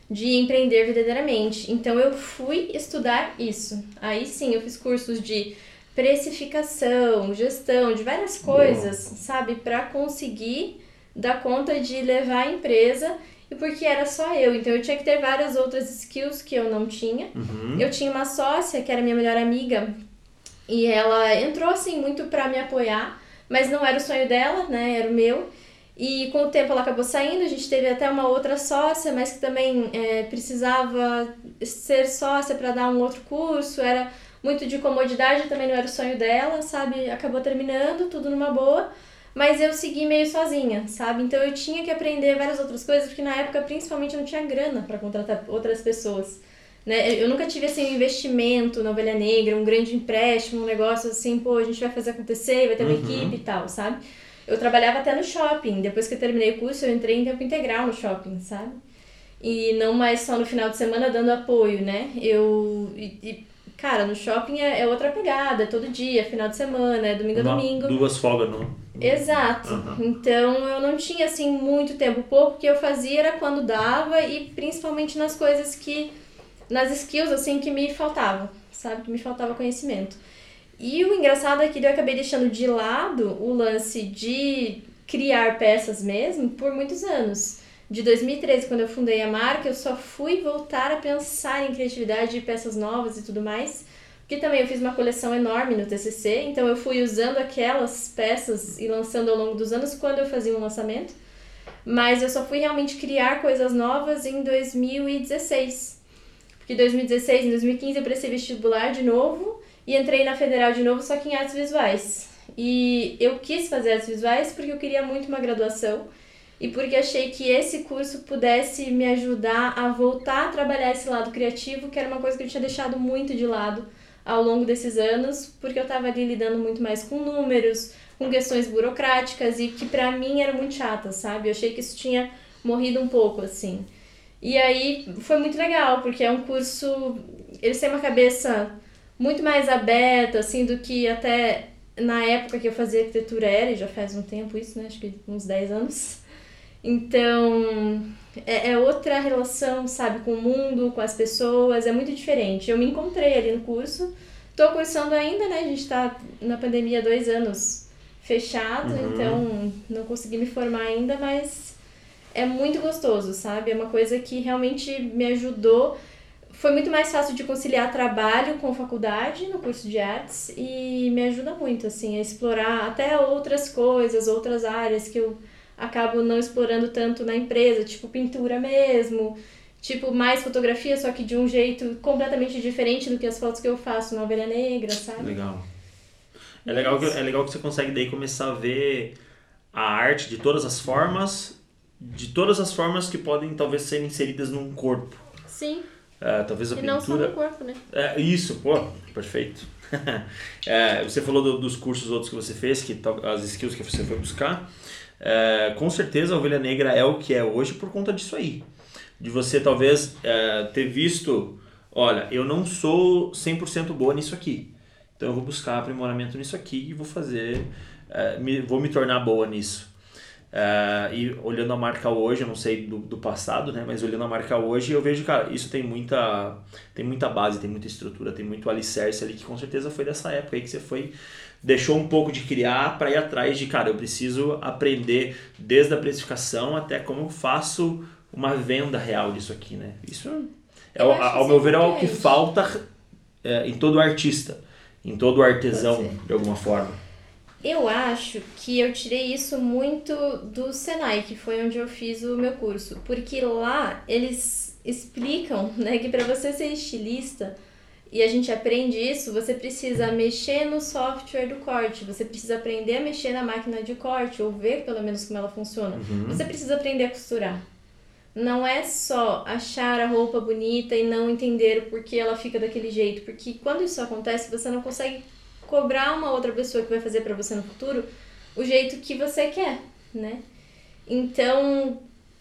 De empreender verdadeiramente. Então eu fui estudar isso. Aí sim, eu fiz cursos de precificação, gestão, de várias coisas, Uou. sabe, para conseguir dar conta de levar a empresa e porque era só eu, então eu tinha que ter várias outras skills que eu não tinha. Uhum. Eu tinha uma sócia que era minha melhor amiga e ela entrou assim muito para me apoiar, mas não era o sonho dela, né? Era o meu. E com o tempo ela acabou saindo, a gente teve até uma outra sócia, mas que também é, precisava ser sócia para dar um outro curso, era muito de comodidade, também não era o sonho dela, sabe? Acabou terminando, tudo numa boa, mas eu segui meio sozinha, sabe? Então eu tinha que aprender várias outras coisas, porque na época principalmente eu não tinha grana para contratar outras pessoas. Né? Eu nunca tive assim um investimento na ovelha negra, um grande empréstimo, um negócio assim, pô, a gente vai fazer acontecer, vai ter uma uhum. equipe e tal, sabe? Eu trabalhava até no shopping. Depois que eu terminei o curso, eu entrei em tempo integral no shopping, sabe? E não mais só no final de semana dando apoio, né? Eu. E, e, cara, no shopping é, é, outra pegada, é todo dia, final de semana, é domingo a domingo. Duas folgas, não? Exato. Uhum. Então eu não tinha assim muito tempo. Pouco que eu fazia era quando dava e principalmente nas coisas que. nas skills assim que me faltavam, sabe? Que me faltava conhecimento. E o engraçado é que eu acabei deixando de lado o lance de criar peças mesmo por muitos anos. De 2013, quando eu fundei a marca, eu só fui voltar a pensar em criatividade de peças novas e tudo mais. Porque também eu fiz uma coleção enorme no TCC, então eu fui usando aquelas peças e lançando ao longo dos anos quando eu fazia um lançamento. Mas eu só fui realmente criar coisas novas em 2016. Porque em 2016, em 2015 eu prestei vestibular de novo e entrei na federal de novo, só que em artes visuais. E eu quis fazer artes visuais porque eu queria muito uma graduação e porque achei que esse curso pudesse me ajudar a voltar a trabalhar esse lado criativo, que era uma coisa que eu tinha deixado muito de lado ao longo desses anos, porque eu estava ali lidando muito mais com números, com questões burocráticas e que para mim era muito chata, sabe? Eu achei que isso tinha morrido um pouco assim. E aí foi muito legal, porque é um curso, eles têm uma cabeça muito mais aberta, assim, do que até na época que eu fazia arquitetura era, e já faz um tempo isso, né? Acho que uns 10 anos. Então, é, é outra relação, sabe, com o mundo, com as pessoas, é muito diferente. Eu me encontrei ali no curso, tô cursando ainda, né? A gente tá na pandemia há dois anos fechado, uhum. então não consegui me formar ainda, mas é muito gostoso, sabe? É uma coisa que realmente me ajudou foi muito mais fácil de conciliar trabalho com faculdade no curso de artes e me ajuda muito assim a explorar até outras coisas, outras áreas que eu acabo não explorando tanto na empresa, tipo pintura mesmo, tipo mais fotografia, só que de um jeito completamente diferente do que as fotos que eu faço na Ovelha Negra, sabe? Legal. É legal, que, é legal que você consegue daí começar a ver a arte de todas as formas, de todas as formas que podem talvez ser inseridas num corpo. Sim. Uh, talvez a e pintura. não só no corpo, né? É, isso, pô, perfeito. é, você falou do, dos cursos outros que você fez, que as skills que você foi buscar. é, com certeza a Ovelha Negra é o que é hoje por conta disso aí. De você talvez ter visto, olha, eu não sou 100% boa nisso aqui. Então eu vou buscar aprimoramento nisso aqui e vou fazer, me, vou me tornar boa nisso. É, e olhando a marca hoje, eu não sei do, do passado, né? Mas olhando a marca hoje, eu vejo, cara, isso tem muita, tem muita base, tem muita estrutura, tem muito alicerce ali que com certeza foi dessa época aí que você foi deixou um pouco de criar para ir atrás de, cara, eu preciso aprender desde a precificação até como eu faço uma venda real disso aqui, né? Isso é, ao, ao meu ver é o que falta é, em todo artista, em todo artesão de alguma forma. Eu acho que eu tirei isso muito do Senai, que foi onde eu fiz o meu curso, porque lá eles explicam, né, que para você ser estilista, e a gente aprende isso, você precisa mexer no software do corte, você precisa aprender a mexer na máquina de corte, ou ver pelo menos como ela funciona. Uhum. Você precisa aprender a costurar. Não é só achar a roupa bonita e não entender o porquê ela fica daquele jeito, porque quando isso acontece, você não consegue cobrar uma outra pessoa que vai fazer para você no futuro o jeito que você quer, né? Então,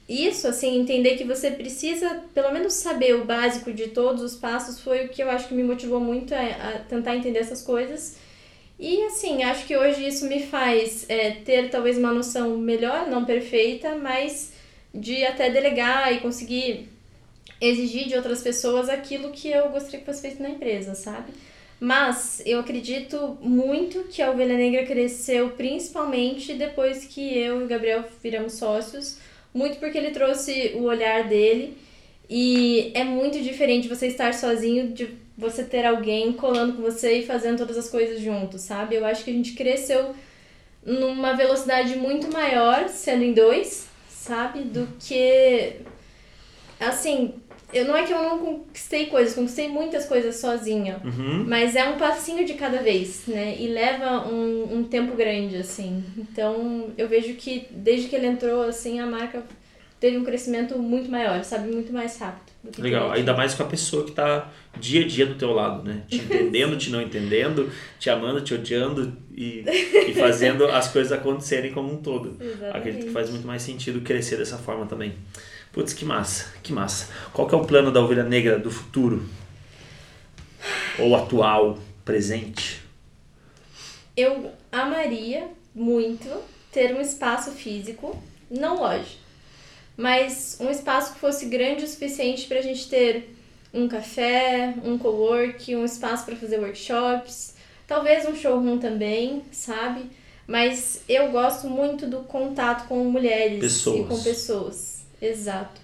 isso, assim, entender que você precisa, pelo menos, saber o básico de todos os passos foi o que eu acho que me motivou muito a, a tentar entender essas coisas. E, assim, acho que hoje isso me faz é, ter talvez uma noção melhor, não perfeita, mas de até delegar e conseguir exigir de outras pessoas aquilo que eu gostaria que fosse feito na empresa, sabe? Mas eu acredito muito que a Ovelha Negra cresceu principalmente depois que eu e o Gabriel viramos sócios muito porque ele trouxe o olhar dele e é muito diferente você estar sozinho de você ter alguém colando com você e fazendo todas as coisas juntos, sabe? Eu acho que a gente cresceu numa velocidade muito maior sendo em dois, sabe? Do que assim, eu não é que eu não conquistei coisas, conquistei muitas coisas sozinha, uhum. mas é um passinho de cada vez, né? E leva um, um tempo grande, assim. Então, eu vejo que desde que ele entrou, assim, a marca teve um crescimento muito maior, sabe? Muito mais rápido. Legal, ainda mais com a pessoa que está dia a dia do teu lado, né? Te entendendo, te não entendendo, te amando, te odiando e, e fazendo as coisas acontecerem como um todo. Exatamente. Acredito que faz muito mais sentido crescer dessa forma também. Putz, que massa, que massa. Qual que é o plano da ovelha negra do futuro? Ou atual, presente? Eu amaria muito ter um espaço físico, não loja, mas um espaço que fosse grande o suficiente para a gente ter um café, um cowork, um espaço para fazer workshops, talvez um showroom também, sabe? Mas eu gosto muito do contato com mulheres pessoas. e com pessoas. Exato.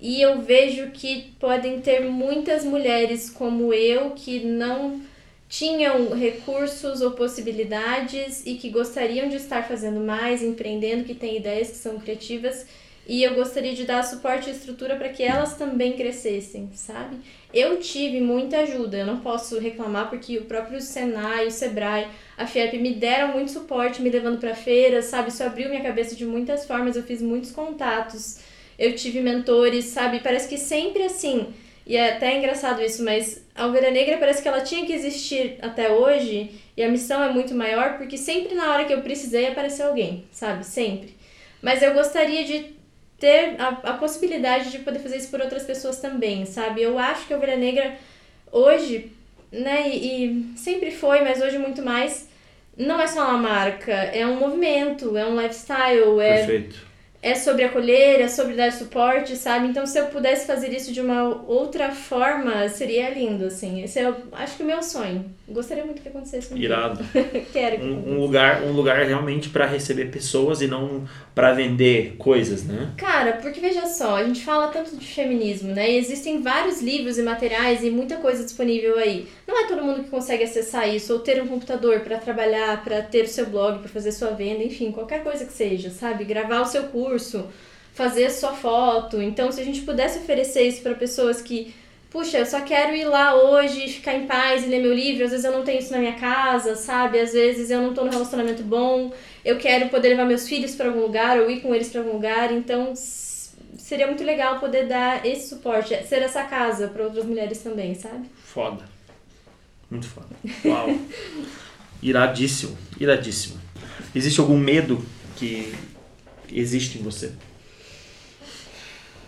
E eu vejo que podem ter muitas mulheres como eu que não tinham recursos ou possibilidades e que gostariam de estar fazendo mais, empreendendo, que têm ideias que são criativas. E eu gostaria de dar suporte e estrutura para que elas também crescessem, sabe? Eu tive muita ajuda, eu não posso reclamar porque o próprio Senai, o Sebrae, a FIEP me deram muito suporte, me levando para feiras, sabe? Isso abriu minha cabeça de muitas formas, eu fiz muitos contatos eu tive mentores, sabe? Parece que sempre assim. E é até engraçado isso, mas a Ovelha Negra parece que ela tinha que existir até hoje e a missão é muito maior porque sempre na hora que eu precisei apareceu alguém, sabe? Sempre. Mas eu gostaria de ter a, a possibilidade de poder fazer isso por outras pessoas também, sabe? Eu acho que a Ovelha Negra hoje, né, e, e sempre foi, mas hoje muito mais, não é só uma marca, é um movimento, é um lifestyle, é. Perfeito é sobre acolher, é sobre dar suporte, sabe? Então, se eu pudesse fazer isso de uma outra forma, seria lindo, assim. Esse é, acho que o meu sonho. Gostaria muito que acontecesse comigo. Irado. Quero que um, um, lugar, um lugar realmente para receber pessoas e não para vender coisas, né? Cara, porque veja só, a gente fala tanto de feminismo, né? E existem vários livros e materiais e muita coisa disponível aí. Não é todo mundo que consegue acessar isso ou ter um computador para trabalhar, para ter o seu blog, para fazer sua venda, enfim, qualquer coisa que seja, sabe? Gravar o seu curso curso, fazer sua foto. Então, se a gente pudesse oferecer isso para pessoas que, puxa, eu só quero ir lá hoje, ficar em paz e ler meu livro, às vezes eu não tenho isso na minha casa, sabe? Às vezes eu não tô no relacionamento bom, eu quero poder levar meus filhos para algum lugar ou ir com eles para algum lugar. Então, seria muito legal poder dar esse suporte, ser essa casa para outras mulheres também, sabe? Foda. Muito foda. Uau. iradíssimo, iradíssimo. Existe algum medo que existe em você?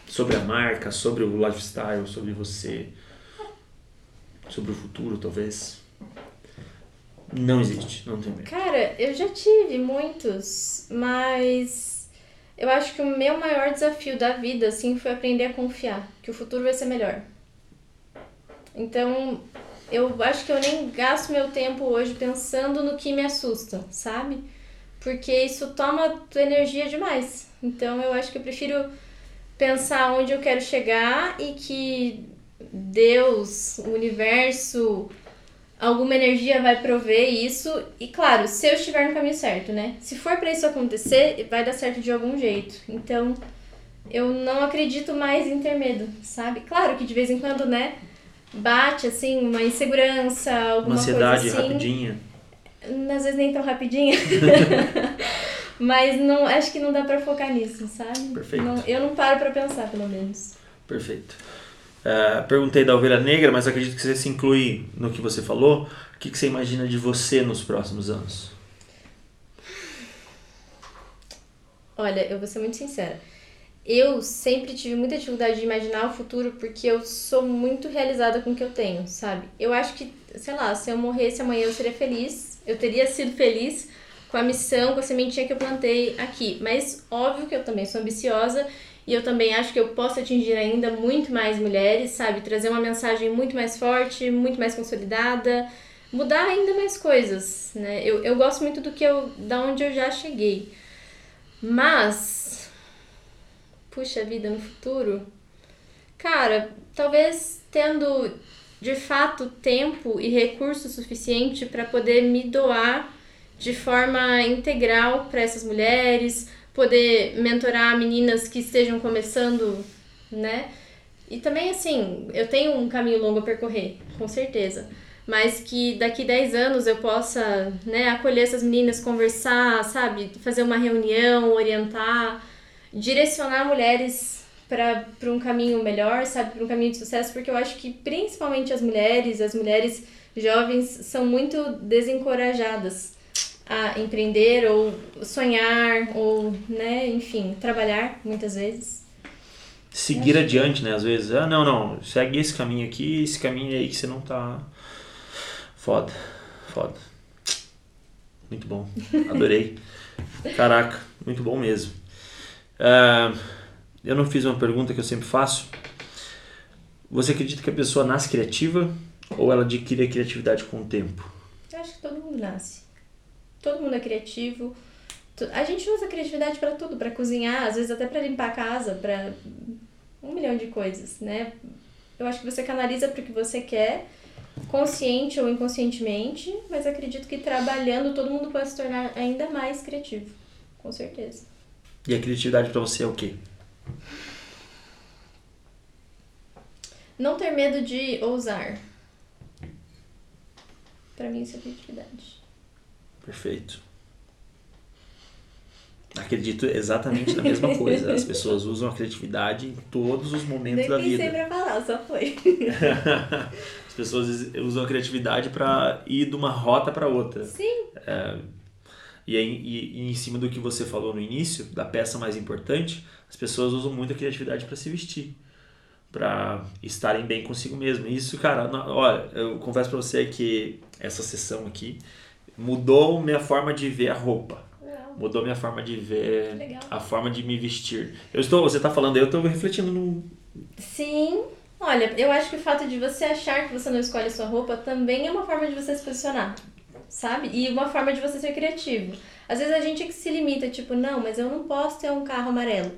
Sobre a marca, sobre o lifestyle, sobre você, sobre o futuro, talvez. Não existe, não tem medo. Cara, eu já tive muitos, mas eu acho que o meu maior desafio da vida, assim, foi aprender a confiar, que o futuro vai ser melhor. Então, eu acho que eu nem gasto meu tempo hoje pensando no que me assusta, sabe? Porque isso toma tua energia demais. Então, eu acho que eu prefiro pensar onde eu quero chegar e que Deus, o universo, alguma energia vai prover isso. E claro, se eu estiver no caminho certo, né? Se for para isso acontecer, vai dar certo de algum jeito. Então, eu não acredito mais em ter medo, sabe? Claro que de vez em quando, né? Bate assim uma insegurança, alguma Uma ansiedade coisa assim. rapidinha. Às vezes nem tão rapidinha. Mas não, acho que não dá pra focar nisso, sabe? Perfeito. Não, eu não paro pra pensar, pelo menos. Perfeito. É, perguntei da ovelha negra, mas acredito que você se inclui no que você falou. O que, que você imagina de você nos próximos anos? Olha, eu vou ser muito sincera. Eu sempre tive muita dificuldade de imaginar o futuro porque eu sou muito realizada com o que eu tenho, sabe? Eu acho que, sei lá, se eu morresse amanhã eu seria feliz, eu teria sido feliz com a missão, com a sementinha que eu plantei aqui. Mas óbvio que eu também sou ambiciosa e eu também acho que eu posso atingir ainda muito mais mulheres, sabe? Trazer uma mensagem muito mais forte, muito mais consolidada, mudar ainda mais coisas, né? Eu, eu gosto muito do que eu, da onde eu já cheguei. Mas, puxa vida, no futuro, cara, talvez tendo de fato tempo e recurso suficiente para poder me doar de forma integral para essas mulheres, poder mentorar meninas que estejam começando, né? E também, assim, eu tenho um caminho longo a percorrer, com certeza. Mas que daqui 10 anos eu possa, né, acolher essas meninas, conversar, sabe? Fazer uma reunião, orientar, direcionar mulheres para um caminho melhor, sabe? Para um caminho de sucesso, porque eu acho que principalmente as mulheres, as mulheres jovens, são muito desencorajadas a empreender ou sonhar ou, né, enfim, trabalhar muitas vezes. Seguir adiante, né? Às vezes, ah, não, não, segue esse caminho aqui, esse caminho aí que você não tá. Foda, foda. Muito bom, adorei. Caraca, muito bom mesmo. Ah, eu não fiz uma pergunta que eu sempre faço. Você acredita que a pessoa nasce criativa ou ela adquire a criatividade com o tempo? Eu acho que todo mundo nasce. Todo mundo é criativo. A gente usa a criatividade para tudo, para cozinhar, às vezes até para limpar a casa, para um milhão de coisas, né? Eu acho que você canaliza para o que você quer, consciente ou inconscientemente, mas acredito que trabalhando todo mundo pode se tornar ainda mais criativo, com certeza. E a criatividade pra você é o quê? Não ter medo de ousar. Para mim isso é criatividade. Perfeito. Acredito exatamente na mesma coisa. As pessoas usam a criatividade em todos os momentos Nem da pensei vida. pra falar, só foi. As pessoas usam a criatividade para ir de uma rota para outra. Sim. E, aí, e, e em cima do que você falou no início, da peça mais importante, as pessoas usam muito a criatividade para se vestir, para estarem bem consigo mesmo. Isso, cara, na- olha, eu confesso para você que essa sessão aqui mudou minha forma de ver a roupa. Mudou minha forma de ver Legal. a forma de me vestir. Eu estou, você está falando, eu estou refletindo no Sim. Olha, eu acho que o fato de você achar que você não escolhe a sua roupa também é uma forma de você se posicionar, sabe? E uma forma de você ser criativo. Às vezes a gente é que se limita, tipo, não, mas eu não posso ter um carro amarelo.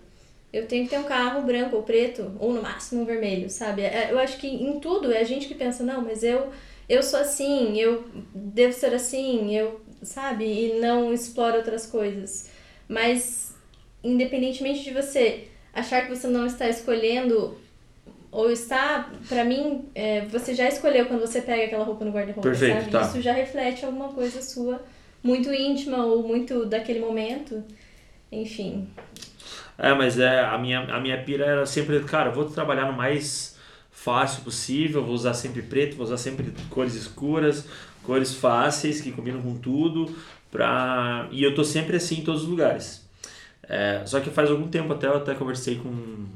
Eu tenho que ter um carro branco ou preto, ou no máximo um vermelho, sabe? É, Eu acho que em tudo é a gente que pensa, não, mas eu, eu sou assim, eu devo ser assim, eu, sabe? E não explora outras coisas. Mas, independentemente de você achar que você não está escolhendo ou está, pra mim, é, você já escolheu quando você pega aquela roupa no guarda-roupa, sabe? tá. Isso já reflete alguma coisa sua muito íntima ou muito daquele momento. Enfim. É, mas é, a minha, a minha pira era sempre, cara, vou trabalhar no mais fácil possível, vou usar sempre preto, vou usar sempre cores escuras, cores fáceis que combinam com tudo, pra... e eu tô sempre assim em todos os lugares. É, só que faz algum tempo até eu até conversei com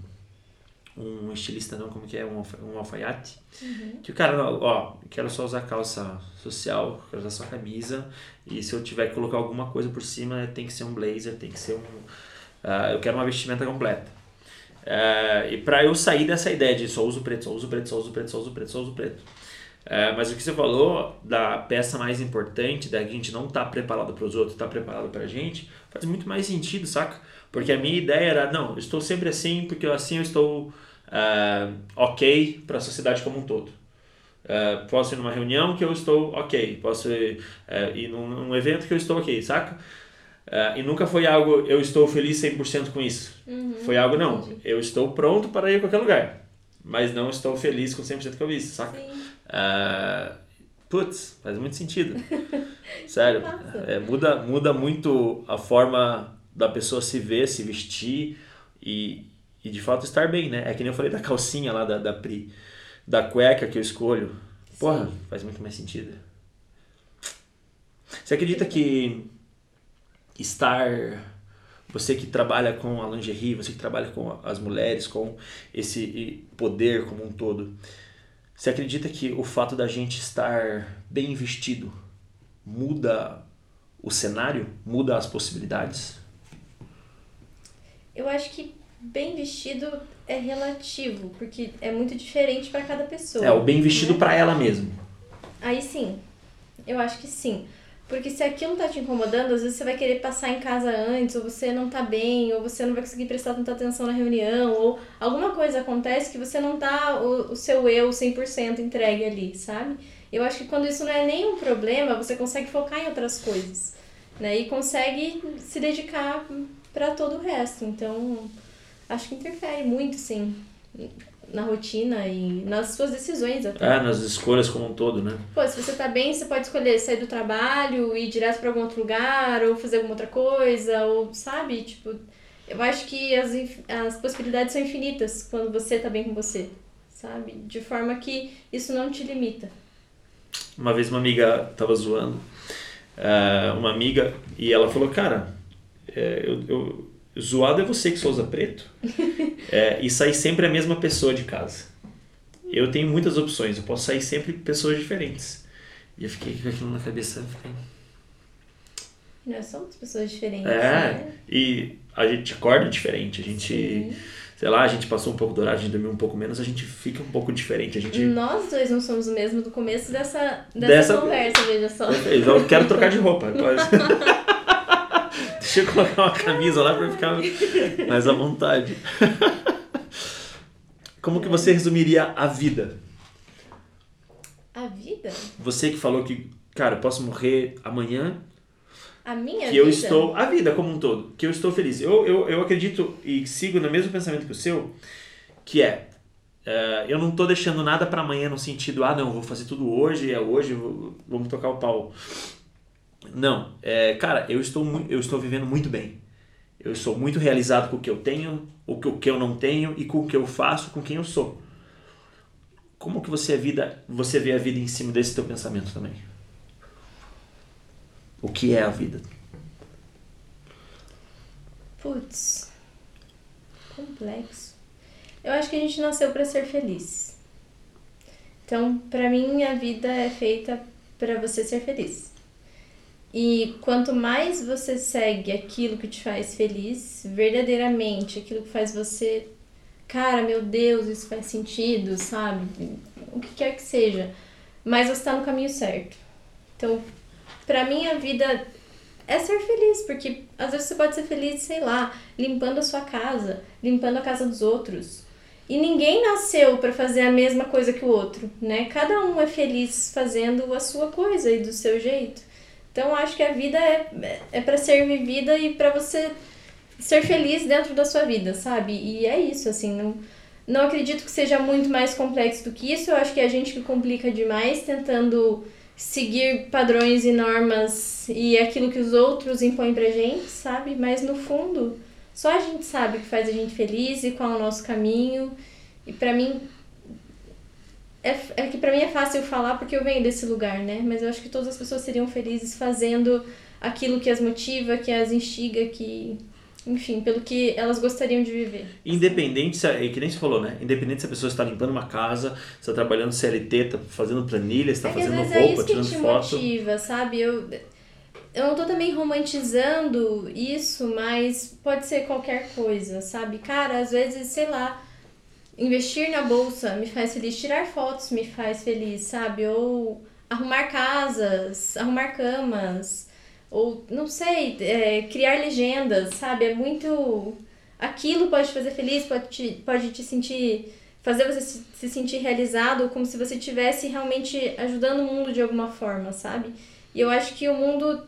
um estilista, não, como que é, um, um alfaiate, uhum. que o cara, ó, quero só usar calça social, quero usar só camisa, e se eu tiver que colocar alguma coisa por cima, tem que ser um blazer, tem que ser um... Uh, eu quero uma vestimenta completa. Uh, e para eu sair dessa ideia de só uso preto, só uso preto, só uso preto, só uso preto, só uso preto, uh, mas o que você falou da peça mais importante, da gente não tá preparado para os outros, tá preparado para a gente, faz muito mais sentido, saca? Porque a minha ideia era, não, eu estou sempre assim, porque assim eu estou uh, ok para a sociedade como um todo. Uh, posso ir numa reunião que eu estou ok, posso ir, uh, ir num, num, evento que eu estou ok, saca? Uh, e nunca foi algo, eu estou feliz 100% com isso. Uhum, foi algo, não, entendi. eu estou pronto para ir a qualquer lugar, mas não estou feliz com 100% com isso, saca? putz, faz muito sentido. Sério, é, muda, muda muito a forma da pessoa se ver, se vestir e, e de fato estar bem, né? É que nem eu falei da calcinha lá da, da Pri, da cueca que eu escolho. Porra, Sim. faz muito mais sentido. Você acredita que estar. Você que trabalha com a lingerie, você que trabalha com as mulheres, com esse poder como um todo, você acredita que o fato da gente estar bem vestido muda o cenário, muda as possibilidades? Eu acho que bem vestido é relativo, porque é muito diferente para cada pessoa. É, o bem vestido né? para ela mesmo. Aí sim. Eu acho que sim. Porque se aquilo tá te incomodando, às vezes você vai querer passar em casa antes, ou você não tá bem, ou você não vai conseguir prestar tanta atenção na reunião, ou alguma coisa acontece que você não tá o, o seu eu 100% entregue ali, sabe? Eu acho que quando isso não é nenhum problema, você consegue focar em outras coisas, né? E consegue se dedicar para todo o resto. Então, acho que interfere muito, sim, na rotina e nas suas decisões até. É, nas escolhas como um todo, né? Pô, se você tá bem, você pode escolher sair do trabalho, ir direto para algum outro lugar, ou fazer alguma outra coisa, ou, sabe? Tipo, eu acho que as, as possibilidades são infinitas quando você tá bem com você, sabe? De forma que isso não te limita. Uma vez uma amiga tava zoando, uh, uma amiga, e ela falou, cara, é, eu, eu, zoado é você que só usa preto é, e sair sempre a mesma pessoa de casa. Eu tenho muitas opções, eu posso sair sempre pessoas diferentes. E eu fiquei com aquilo na cabeça. Fiquei... Nós somos pessoas diferentes. É, né? e a gente acorda diferente, a gente. Sim. Sei lá, a gente passou um pouco do horário, a gente dormiu um pouco menos, a gente fica um pouco diferente. A gente... Nós dois não somos o mesmo do começo dessa, dessa, dessa... conversa, veja só. Eu quero trocar de roupa. Deixa eu colocar uma camisa lá para ficar mais à vontade. Como que você resumiria a vida? A vida? Você que falou que, cara, eu posso morrer amanhã. A minha que vida? eu estou. A vida como um todo. Que eu estou feliz. Eu, eu, eu acredito e sigo no mesmo pensamento que o seu, que é. Uh, eu não estou deixando nada para amanhã no sentido, ah, não, vou fazer tudo hoje, é hoje, vou, vamos tocar o pau. Não, é, cara, eu estou, eu estou vivendo muito bem. Eu sou muito realizado com o que eu tenho, o que, o que eu não tenho e com o que eu faço, com quem eu sou. Como que você, a vida, você vê a vida em cima desse teu pensamento também? O que é a vida? Putz, complexo. Eu acho que a gente nasceu para ser feliz. Então, para mim, a vida é feita para você ser feliz. E quanto mais você segue aquilo que te faz feliz, verdadeiramente, aquilo que faz você, cara, meu Deus, isso faz sentido, sabe? O que quer que seja, mais você está no caminho certo. Então, pra mim, a vida é ser feliz, porque às vezes você pode ser feliz, sei lá, limpando a sua casa, limpando a casa dos outros. E ninguém nasceu para fazer a mesma coisa que o outro, né? Cada um é feliz fazendo a sua coisa e do seu jeito. Então acho que a vida é, é para ser vivida e para você ser feliz dentro da sua vida, sabe? E é isso, assim, não, não acredito que seja muito mais complexo do que isso. Eu acho que é a gente que complica demais tentando seguir padrões e normas e aquilo que os outros impõem pra gente, sabe? Mas no fundo, só a gente sabe o que faz a gente feliz e qual é o nosso caminho. E para mim, é, é que para mim é fácil falar porque eu venho desse lugar, né? Mas eu acho que todas as pessoas seriam felizes fazendo aquilo que as motiva, que as instiga, que. enfim, pelo que elas gostariam de viver. Independente, se, é que nem você falou, né? Independente se a pessoa está limpando uma casa, se está trabalhando CLT, está fazendo planilha, está é fazendo vezes roupa, é isso tirando que te foto. motiva, sabe? Eu, eu não tô também romantizando isso, mas pode ser qualquer coisa, sabe? Cara, às vezes, sei lá, investir na bolsa me faz feliz, tirar fotos me faz feliz, sabe? Ou arrumar casas, arrumar camas, ou não sei, é, criar legendas, sabe? É muito. Aquilo pode te fazer feliz, pode te, pode te sentir. fazer você se, se sentir realizado, como se você estivesse realmente ajudando o mundo de alguma forma, sabe? E eu acho que o mundo,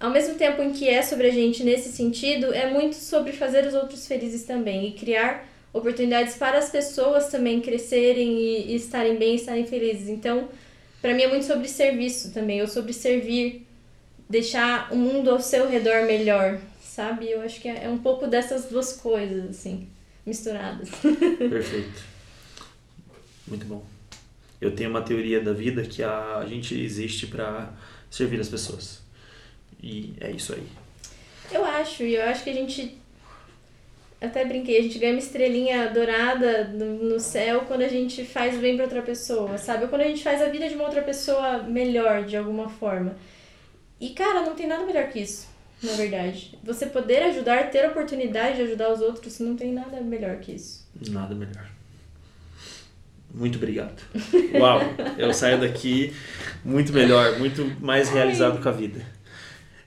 ao mesmo tempo em que é sobre a gente nesse sentido, é muito sobre fazer os outros felizes também e criar oportunidades para as pessoas também crescerem e, e estarem bem, estarem felizes. Então, para mim é muito sobre serviço também, ou sobre servir, deixar o mundo ao seu redor melhor, sabe? Eu acho que é, é um pouco dessas duas coisas, assim, misturadas. Perfeito. Muito bom. Eu tenho uma teoria da vida que a gente existe para servir as pessoas. E é isso aí. Eu acho, e eu acho que a gente. Até brinquei, a gente ganha uma estrelinha dourada no, no céu quando a gente faz bem para outra pessoa, sabe? Ou quando a gente faz a vida de uma outra pessoa melhor de alguma forma. E, cara, não tem nada melhor que isso, na verdade. Você poder ajudar, ter a oportunidade de ajudar os outros, não tem nada melhor que isso. Nada melhor. Muito obrigado. Uau, eu saio daqui muito melhor, muito mais realizado com a vida.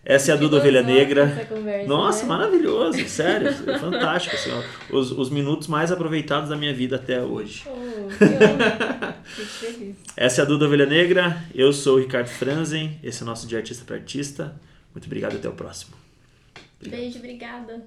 Essa é a Duda Ovelha Negra. Conversa, Nossa, né? maravilhoso, sério, fantástico. Assim, ó, os, os minutos mais aproveitados da minha vida até hoje. Oh, que feliz. Essa é a Duda Ovelha Negra, eu sou o Ricardo Franzen, esse é o nosso De Artista para Artista. Muito obrigado, até o próximo. Obrigado. Beijo, obrigada.